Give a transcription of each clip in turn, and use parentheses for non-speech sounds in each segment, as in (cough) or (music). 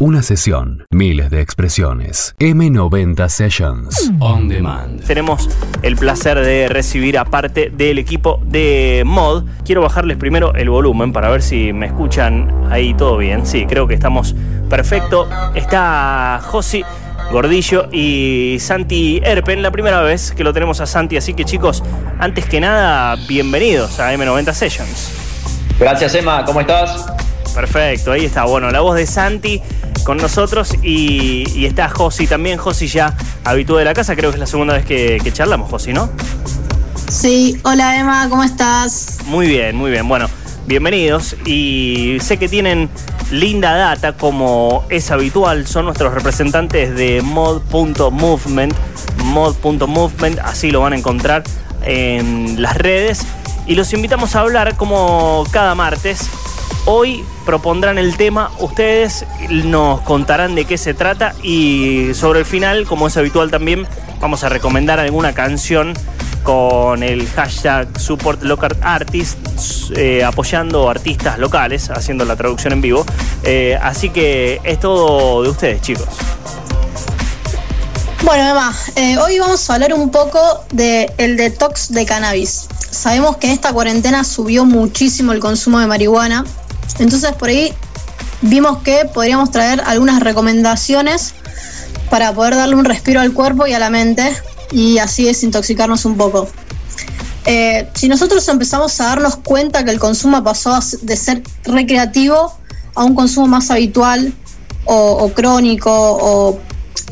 Una sesión, miles de expresiones. M90 Sessions. On demand. Tenemos el placer de recibir a parte del equipo de Mod. Quiero bajarles primero el volumen para ver si me escuchan ahí todo bien. Sí, creo que estamos perfecto. Está Josi Gordillo y Santi Erpen, la primera vez que lo tenemos a Santi. Así que chicos, antes que nada, bienvenidos a M90 Sessions. Gracias Emma, ¿cómo estás? Perfecto, ahí está. Bueno, la voz de Santi con nosotros y, está Josi también. Josi ya habituó de la casa, creo que es la segunda vez que, charlamos, Josi, ¿no? Sí, hola Emma, ¿cómo estás? Muy bien, muy bien. Bueno, bienvenidos y sé que tienen linda data como es habitual, son nuestros representantes de mod.movement, mod.movement, así lo van a encontrar en las redes y los invitamos a hablar como cada martes Hoy propondrán el tema, ustedes nos contarán de qué se trata y sobre el final, como es habitual también, vamos a recomendar alguna canción con el hashtag Support Local Artists, eh, apoyando artistas locales, haciendo la traducción en vivo. Eh, así que es todo de ustedes, chicos. Bueno, Emma, eh, hoy vamos a hablar un poco del el detox de cannabis. Sabemos que en esta cuarentena subió muchísimo el consumo de marihuana entonces por ahí vimos que podríamos traer algunas recomendaciones para poder darle un respiro al cuerpo y a la mente y así desintoxicarnos un poco. Eh, si nosotros empezamos a darnos cuenta que el consumo pasó de ser recreativo a un consumo más habitual o, crónico o,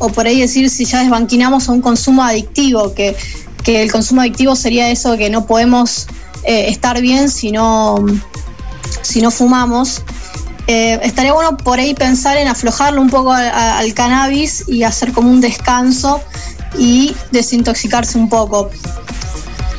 por ahí decir si ya desbanquinamos a un consumo adictivo, que, el consumo adictivo sería eso que no podemos eh, estar bien si no, si no fumamos, eh, estaría bueno por ahí pensar en aflojarlo un poco al cannabis y hacer como un descanso y desintoxicarse un poco.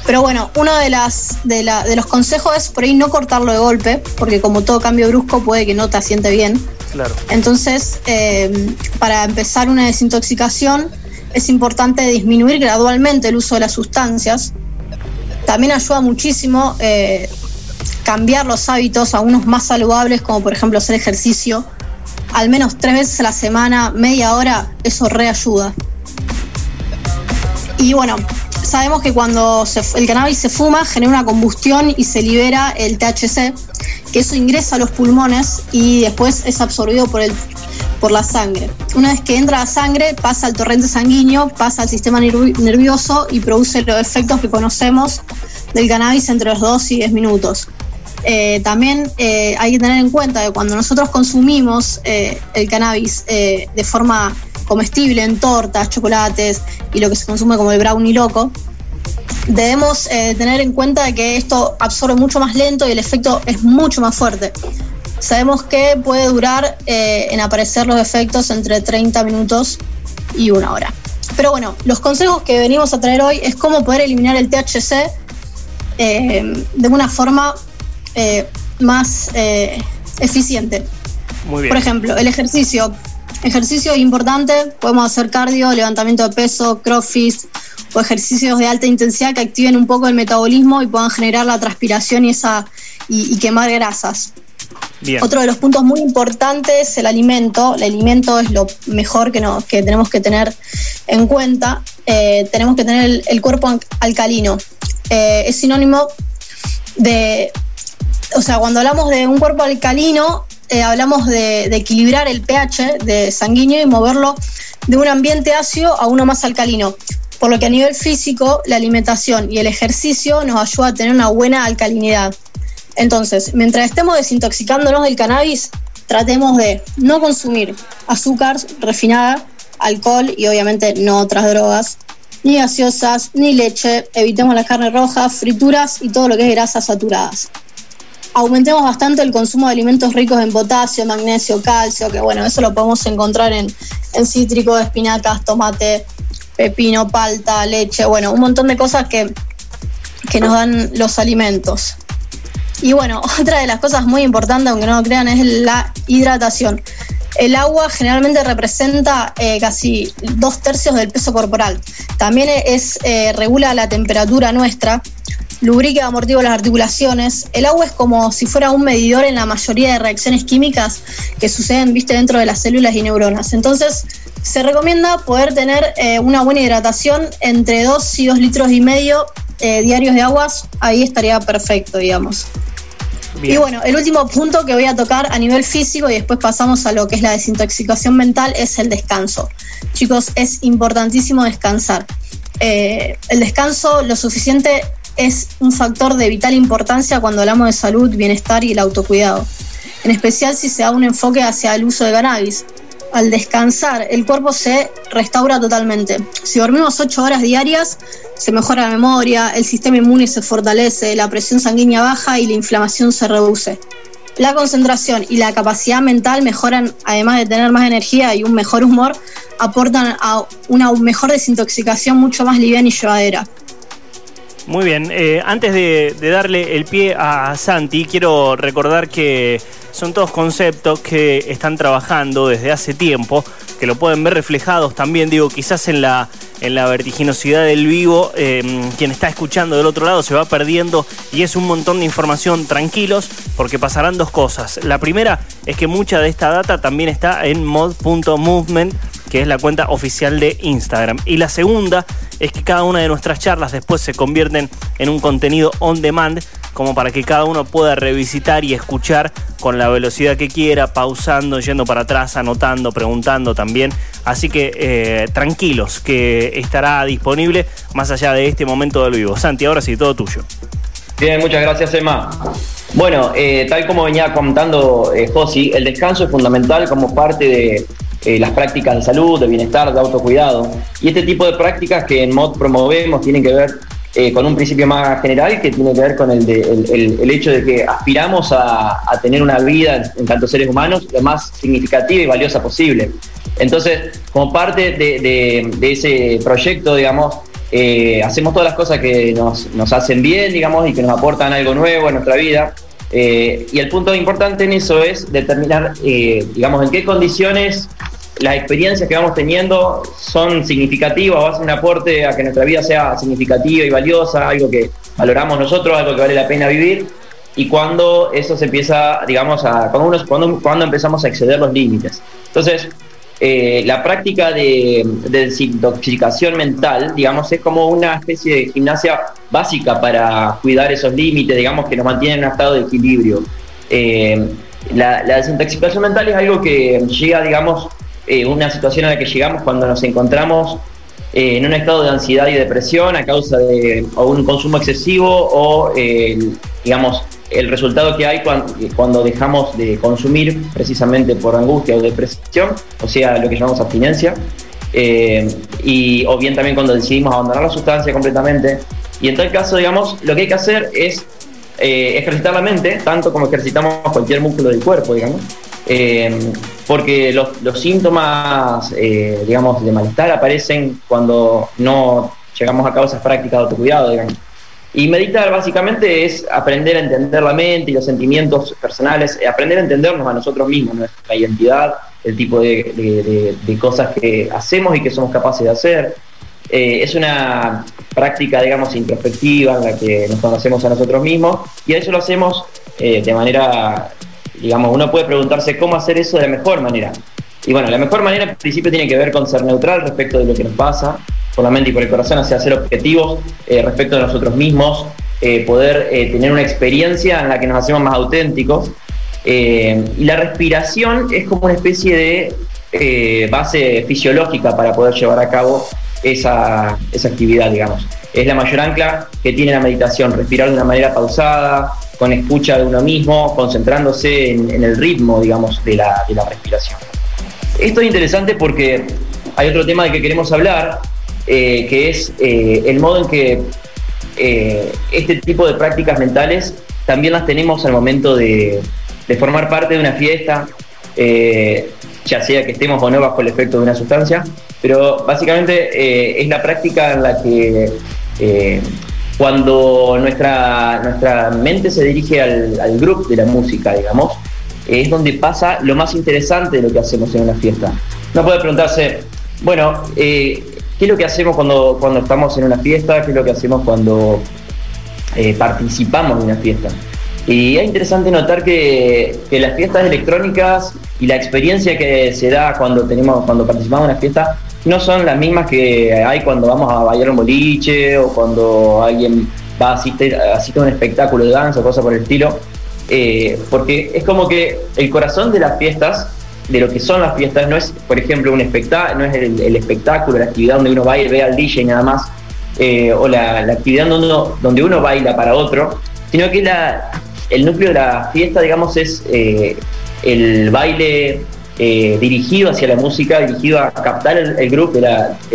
Pero bueno, uno de, las, de, los consejos es por ahí no cortarlo de golpe, porque como todo cambio brusco puede que no te asiente bien. Claro. Entonces, eh, para empezar una desintoxicación es importante disminuir gradualmente el uso de las sustancias. También ayuda muchísimo eh, cambiar los hábitos a unos más saludables, como por ejemplo hacer ejercicio, al menos tres veces a la semana, media hora, eso reayuda. Y bueno, sabemos que cuando el cannabis se fuma genera una combustión y se libera el THC, que eso ingresa a los pulmones y después es absorbido por, el, por la sangre. Una vez que entra la sangre, pasa al torrente sanguíneo, pasa al sistema nervioso y produce los efectos que conocemos del cannabis entre los 2 y 10 minutos. Eh, también eh, hay que tener en cuenta que cuando nosotros consumimos eh, el cannabis de forma comestible en tortas, chocolates y lo que se consume como el brownie loco, debemos tener en cuenta que esto absorbe mucho más lento y el efecto es mucho más fuerte. Sabemos que puede durar en aparecer los efectos entre 30 minutos y una hora. Pero bueno, los consejos que venimos a traer hoy es cómo poder eliminar el THC de una forma eh, más eh, eficiente. Muy bien. Por ejemplo, el ejercicio. Ejercicio importante, podemos hacer cardio, levantamiento de peso, crossfit o ejercicios de alta intensidad que activen un poco el metabolismo y puedan generar la transpiración y, esa, y, quemar grasas. Bien. Otro de los puntos muy importantes es el alimento. El alimento es lo mejor que, no, que tenemos que tener en cuenta. Eh, tenemos que tener el, cuerpo alcalino. es sinónimo de o sea, cuando hablamos de un cuerpo alcalino, eh, hablamos de, equilibrar el pH de sanguíneo y moverlo de un ambiente ácido a uno más alcalino. Por lo que a nivel físico, la alimentación y el ejercicio nos ayuda a tener una buena alcalinidad. Entonces, mientras estemos desintoxicándonos del cannabis, tratemos de no consumir azúcar refinada, alcohol y obviamente no otras drogas, ni gaseosas, ni leche, evitemos las carnes rojas, frituras y todo lo que es grasas saturadas aumentemos bastante el consumo de alimentos ricos en potasio, magnesio, calcio, que bueno, eso lo podemos encontrar en, en cítricos, espinacas, tomate, pepino, palta, leche, bueno, un montón de cosas que, que nos dan los alimentos. Y bueno, (laughs) otra de las cosas muy importantes, aunque no lo crean, es la hidratación. El agua generalmente representa eh, casi dos tercios del peso corporal. También es, eh, regula la temperatura nuestra, lubrica y amortigua las articulaciones. El agua es como si fuera un medidor en la mayoría de reacciones químicas que suceden, viste, dentro de las células y neuronas. Entonces, se recomienda poder tener eh, una buena hidratación entre 2 y 2 litros y medio eh, diarios de aguas. Ahí estaría perfecto, digamos. Y bueno, el último punto que voy a tocar a nivel físico y después pasamos a lo que es la desintoxicación mental es el descanso. Chicos, es importantísimo descansar. Eh, el descanso lo suficiente es un factor de vital importancia cuando hablamos de salud, bienestar y el autocuidado, en especial si se da un enfoque hacia el uso de cannabis. Al descansar, el cuerpo se restaura totalmente. Si dormimos 8 horas diarias, se mejora la memoria, el sistema inmune se fortalece, la presión sanguínea baja y la inflamación se reduce. La concentración y la capacidad mental mejoran, además de tener más energía y un mejor humor, aportan a una mejor desintoxicación mucho más liviana y llevadera. Muy bien, eh, antes de, darle el pie a Santi, quiero recordar que son todos conceptos que están trabajando desde hace tiempo, que lo pueden ver reflejados también, digo, quizás en la, en la vertiginosidad del vivo, em, quien está escuchando del otro lado se va perdiendo y es un montón de información, tranquilos, porque pasarán dos cosas. La primera es que mucha de esta data también está en mod.movement que es la cuenta oficial de Instagram. Y la segunda es que cada una de nuestras charlas después se convierten en un contenido on demand como para que cada uno pueda revisitar y escuchar con la velocidad que quiera, pausando, yendo para atrás, anotando, preguntando también. Así que eh, tranquilos, que estará disponible más allá de este momento del vivo. Santi, ahora sí, todo tuyo. Bien, muchas gracias, Emma. Bueno, eh, tal como venía contando eh, Josi, el descanso es fundamental como parte de, eh, las prácticas de salud, de bienestar, de autocuidado. Y este tipo de prácticas que en MOD promovemos tienen que ver eh, con un principio más general que tiene que ver con el, el, hecho de que aspiramos a, tener una vida en, tanto seres humanos lo más significativa y valiosa posible. Entonces, como parte de, ese proyecto, digamos, eh, hacemos todas las cosas que nos, nos, hacen bien, digamos, y que nos aportan algo nuevo en nuestra vida. y el punto importante en eso es determinar, digamos, en qué condiciones las experiencias que vamos teniendo son significativas o hacen un aporte a que nuestra vida sea significativa y valiosa, algo que valoramos nosotros, algo que vale la pena vivir, y cuando eso se empieza, digamos, a, cuando, cuando, cuando empezamos a exceder los límites. Entonces, eh, la práctica de, desintoxicación mental, digamos, es como una especie de gimnasia básica para cuidar esos límites, digamos, que nos mantienen en un estado de equilibrio. Eh, la, desintoxicación mental es algo que llega, digamos, eh, una situación a la que llegamos cuando nos encontramos eh, en un estado de ansiedad y depresión a causa de un consumo excesivo o, digamos, el resultado que hay cuando, dejamos de consumir precisamente por angustia o depresión, o sea, lo que llamamos abstinencia, eh, y, o bien también cuando decidimos abandonar la sustancia completamente. Y en tal caso, digamos, lo que hay que hacer es ejercitar la mente, tanto como ejercitamos cualquier músculo del cuerpo, digamos, eh, porque los, síntomas, eh, digamos, de malestar aparecen cuando no llegamos a cabo esas prácticas de autocuidado, digamos. Y meditar básicamente es aprender a entender la mente y los sentimientos personales, eh, aprender a entendernos a nosotros mismos, nuestra identidad, el tipo de, cosas que hacemos y que somos capaces de hacer. es una práctica, digamos, introspectiva en la que nos conocemos a nosotros mismos y a eso lo hacemos de manera digamos, uno puede preguntarse cómo hacer eso de la mejor manera. Y bueno, la mejor manera en principio tiene que ver con ser neutral respecto de lo que nos pasa, por la mente y por el corazón, hacia ser objetivos eh, respecto de nosotros mismos, eh, poder eh, tener una experiencia en la que nos hacemos más auténticos. y la respiración es como una especie de base fisiológica para poder llevar a cabo esa, esa actividad, digamos. Es la mayor ancla que tiene la meditación, respirar de una manera pausada, con escucha de uno mismo, concentrándose en, el ritmo, digamos, de la, respiración. Esto es interesante porque hay otro tema del que queremos hablar, eh, que es eh, el modo en que eh, este tipo de prácticas mentales también las tenemos al momento de, formar parte de una fiesta, ya sea que estemos o no bajo el efecto de una sustancia, pero básicamente es la práctica en la que cuando nuestra, nuestra mente se dirige al, al grupo de la música, digamos, es donde pasa lo más interesante de lo que hacemos en una fiesta. Uno puede preguntarse, bueno, eh, ¿qué es lo que hacemos cuando, cuando estamos en una fiesta? ¿Qué es lo que hacemos cuando eh, participamos de una fiesta. Y es interesante notar que, que, las fiestas electrónicas y la experiencia que se da cuando tenemos, cuando participamos en una fiesta, no son las mismas que hay cuando vamos a bailar un boliche o cuando alguien va a asistir, un espectáculo de danza o cosas por el estilo. Eh, porque es como que el corazón de las fiestas, de lo que son las fiestas, no es, por ejemplo, un espectáculo, no es el, espectáculo, la actividad donde uno va ve al DJ nada más, eh, o la, actividad donde uno, donde uno baila para otro, sino que la, el núcleo de la fiesta, digamos, es eh, el baile dirigido hacia la música, dirigido a captar el, grupo de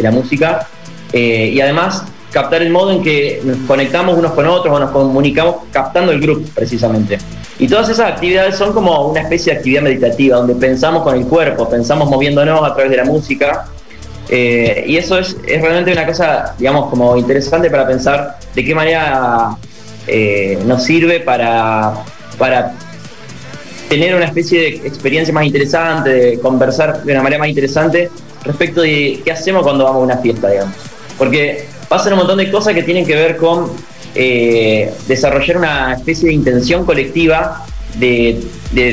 la, música, y además captar el modo en que nos conectamos unos con otros o nos comunicamos captando el grupo precisamente. Y todas esas actividades son como una especie de actividad meditativa, donde pensamos con el cuerpo, pensamos moviéndonos a través de la música. Eh, y eso es, realmente una cosa, digamos, como interesante para pensar de qué manera eh, nos sirve para, para tener una especie de experiencia más interesante, de conversar de una manera más interesante respecto de qué hacemos cuando vamos a una fiesta, digamos. Porque pasan un montón de cosas que tienen que ver con eh, desarrollar una especie de intención colectiva de,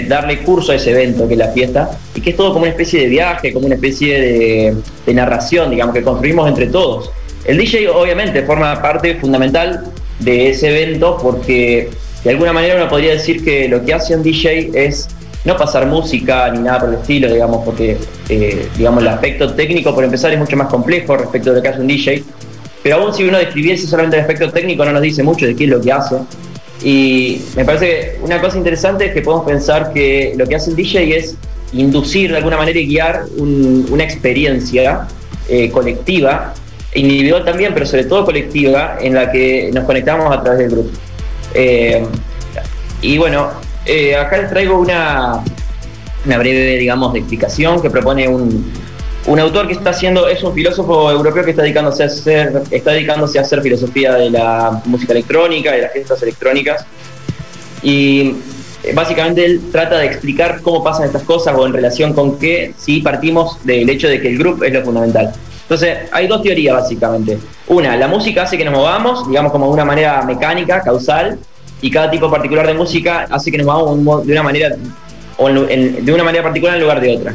darle curso a ese evento que es la fiesta y que es todo como una especie de viaje, como una especie de, narración, digamos, que construimos entre todos. El DJ obviamente forma parte fundamental de ese evento porque de alguna manera uno podría decir que lo que hace un DJ es no pasar música ni nada por el estilo, digamos, porque eh, digamos el aspecto técnico por empezar es mucho más complejo respecto a lo que hace un DJ, pero aún si uno describiese solamente el aspecto técnico no nos dice mucho de qué es lo que hace. Y me parece que una cosa interesante es que podemos pensar que lo que hace el DJ es inducir de alguna manera y guiar una experiencia eh, colectiva, individual también, pero sobre todo colectiva, en la que nos conectamos a través del grupo. Eh, y bueno, eh, acá les traigo una, breve, digamos, explicación que propone un, un autor que está haciendo, es un filósofo europeo que está dedicándose a hacer, está dedicándose a hacer filosofía de la música electrónica, de las gestas electrónicas. Y eh, básicamente él trata de explicar cómo pasan estas cosas o en relación con qué si partimos del hecho de que el grupo es lo fundamental. Entonces, hay dos teorías básicamente. Una, la música hace que nos movamos, digamos como de una manera mecánica, causal, y cada tipo particular de música hace que nos movamos de una manera o de una manera particular en lugar de otra.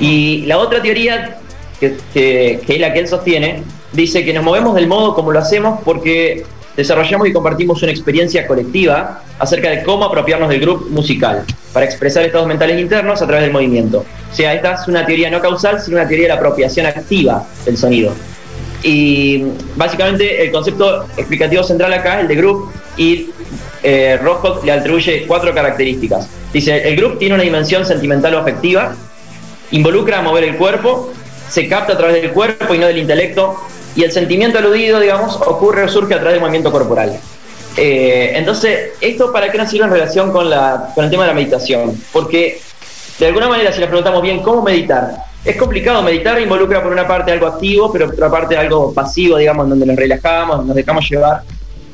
Y la otra teoría, que, es la que él sostiene, dice que nos movemos del modo como lo hacemos porque desarrollamos y compartimos una experiencia colectiva acerca de cómo apropiarnos del grupo musical para expresar estados mentales internos a través del movimiento. O sea, esta es una teoría no causal, sino una teoría de la apropiación activa del sonido. Y básicamente el concepto explicativo central acá es el de group y eh, le atribuye cuatro características. Dice, el group tiene una dimensión sentimental o afectiva, involucra a mover el cuerpo, se capta a través del cuerpo y no del intelecto, y el sentimiento aludido, digamos, ocurre o surge a través del movimiento corporal. Eh, entonces, ¿esto para qué nos sirve en relación con, el tema de la meditación? Porque, de alguna manera, si nos preguntamos bien, ¿cómo meditar? Es complicado, meditar involucra por una parte algo activo, pero por otra parte algo pasivo, digamos, donde nos relajamos, nos dejamos llevar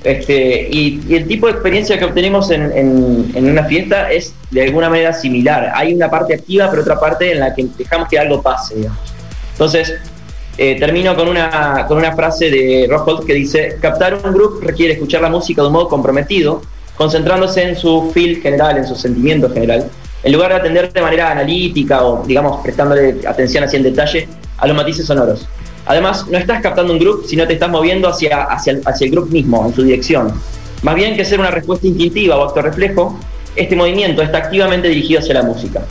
este, y, el tipo de experiencia que obtenemos en, una fiesta es de alguna manera similar. Hay una parte activa, pero otra parte en la que dejamos que algo pase. Entonces, eh, termino con una, con una frase de Rockhold que dice, captar un grupo requiere escuchar la música de un modo comprometido, concentrándose en su feel general, en su sentimiento general, en lugar de atender de manera analítica o, digamos, prestándole atención así en detalle a los matices sonoros. Además, no estás captando un grupo, sino te estás moviendo hacia, hacia, hacia el grupo mismo, en su dirección. Más bien que ser una respuesta instintiva o acto reflejo, este movimiento está activamente dirigido hacia la música.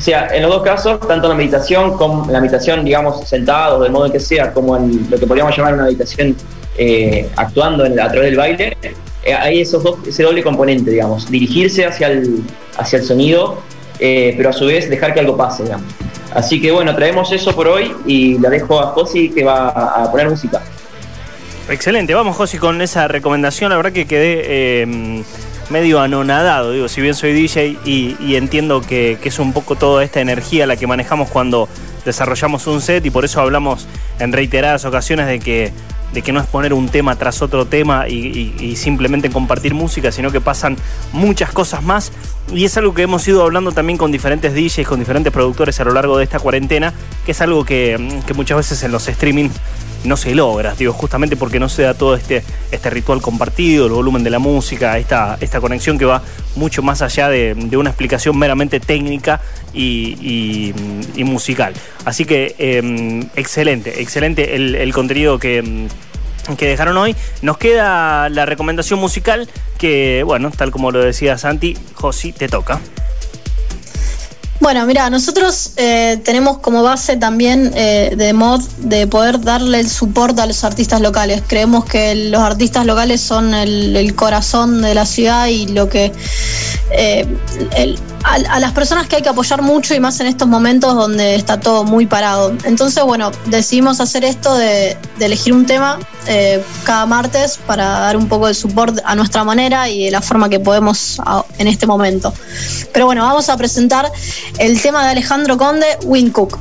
O sea, en los dos casos, tanto en la meditación como en la meditación, digamos, sentado, del modo en que sea, como en lo que podríamos llamar una meditación eh, actuando a través del baile, eh, hay esos dos, ese doble componente, digamos, dirigirse hacia el, hacia el sonido, eh, pero a su vez dejar que algo pase, digamos. Así que bueno, traemos eso por hoy y la dejo a Josi que va a poner música. Excelente, vamos Josi con esa recomendación, la verdad que quedé medio anonadado, digo, si bien soy DJ y, entiendo que, es un poco toda esta energía la que manejamos cuando desarrollamos un set y por eso hablamos en reiteradas ocasiones de que de que no es poner un tema tras otro tema y, simplemente compartir música, sino que pasan muchas cosas más. Y es algo que hemos ido hablando también con diferentes DJs, con diferentes productores a lo largo de esta cuarentena, que es algo que, que muchas veces en los streamings no se logra, digo, justamente porque no se da todo este, este ritual compartido, el volumen de la música, esta, esta conexión que va mucho más allá de, una explicación meramente técnica y, musical. Así que em, excelente, excelente el, contenido que que dejaron hoy. Nos queda la recomendación musical que, bueno, tal como lo decía Santi, Josi, te toca. Bueno, mira, nosotros eh, tenemos como base también eh, de mod de poder darle el soporte a los artistas locales. Creemos que los artistas locales son el, corazón de la ciudad y lo que eh, a, las personas que hay que apoyar mucho y más en estos momentos donde está todo muy parado. Entonces, bueno, decidimos hacer esto de, elegir un tema cada martes para dar un poco de soporte a nuestra manera y de la forma que podemos en este momento. Pero bueno, vamos a presentar el tema de Alejandro Conde, Cook.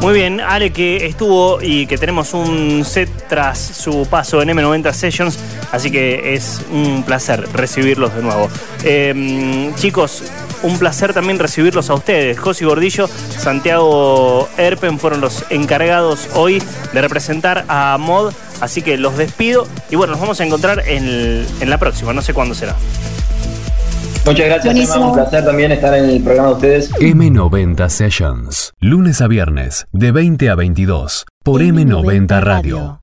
Muy bien, Ale que estuvo y que tenemos un set tras su paso en M90 Sessions, así que es un placer recibirlos de nuevo. Em, chicos, un placer también recibirlos a ustedes. José Gordillo, Santiago Erpen fueron los encargados hoy de representar a Mod, así que los despido y bueno, nos vamos a encontrar en, en la próxima, no sé cuándo será. Muchas gracias, Emma. Un placer también estar en el programa de ustedes. M90 Sessions. Lunes a viernes, de 20 a 22, por M90, Radio.